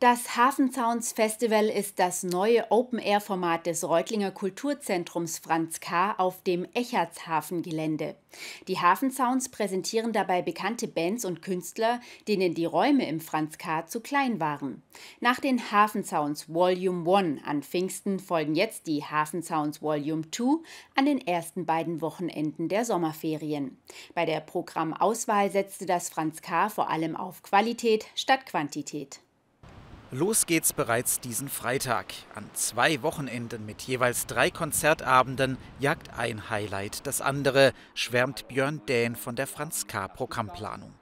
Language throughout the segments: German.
Das Hafen Sounds Festival ist das neue Open-Air-Format des Reutlinger Kulturzentrums Franz K. auf dem Echertshafen-Gelände. Die Hafen Sounds präsentieren dabei bekannte Bands und Künstler, denen die Räume im Franz K. zu klein waren. Nach den Hafen Sounds Volume 1 an Pfingsten folgen jetzt die Hafen Sounds Volume 2 an den ersten beiden Wochenenden der Sommerferien. Bei der Programmauswahl setzte das Franz K. vor allem auf Qualität statt Quantität. Los geht's bereits diesen Freitag. An zwei Wochenenden mit jeweils drei Konzertabenden jagt ein Highlight das andere, schwärmt Björn Dähn von der Franz K. Programmplanung.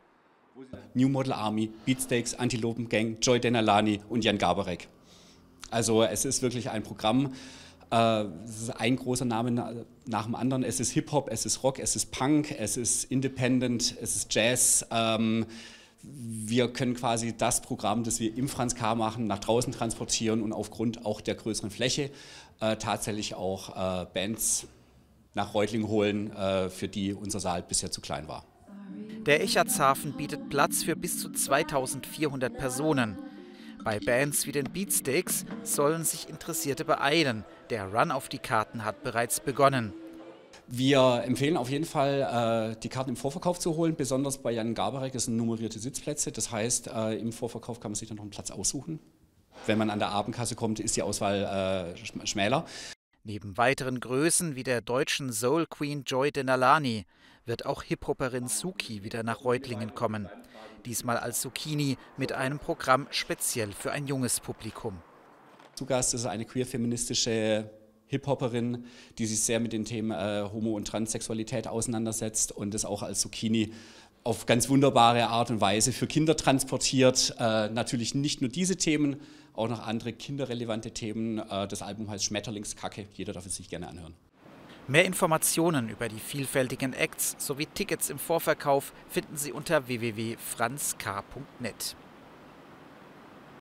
New Model Army, Beatsteaks, Antilopen Gang, Joy Denalani und Jan Gabarek. Also es ist wirklich ein Programm, äh, es ist ein großer Name nach dem anderen. Es ist Hip-Hop, es ist Rock, es ist Punk, es ist Independent, es ist Jazz. Ähm, wir können quasi das Programm, das wir im Franz K. machen, nach draußen transportieren und aufgrund auch der größeren Fläche äh, tatsächlich auch äh, Bands nach Reutling holen, äh, für die unser Saal bisher zu klein war. Der Echertshafen bietet Platz für bis zu 2400 Personen. Bei Bands wie den Beatsteaks sollen sich Interessierte beeilen. Der Run auf die Karten hat bereits begonnen. Wir empfehlen auf jeden Fall, äh, die Karten im Vorverkauf zu holen. Besonders bei Jan Gabarek sind nummerierte Sitzplätze. Das heißt, äh, im Vorverkauf kann man sich dann noch einen Platz aussuchen. Wenn man an der Abendkasse kommt, ist die Auswahl äh, schmäler. Neben weiteren Größen wie der deutschen Soul Queen Joy Denalani wird auch Hip-Hopperin Suki wieder nach Reutlingen kommen. Diesmal als Zucchini mit einem Programm speziell für ein junges Publikum. Zu Gast ist eine queer-feministische Hip-Hopperin, die sich sehr mit den Themen äh, Homo- und Transsexualität auseinandersetzt und das auch als Zucchini auf ganz wunderbare Art und Weise für Kinder transportiert. Äh, natürlich nicht nur diese Themen, auch noch andere kinderrelevante Themen. Äh, das Album heißt Schmetterlingskacke. Jeder darf es sich gerne anhören. Mehr Informationen über die vielfältigen Acts sowie Tickets im Vorverkauf finden Sie unter www.franzk.net.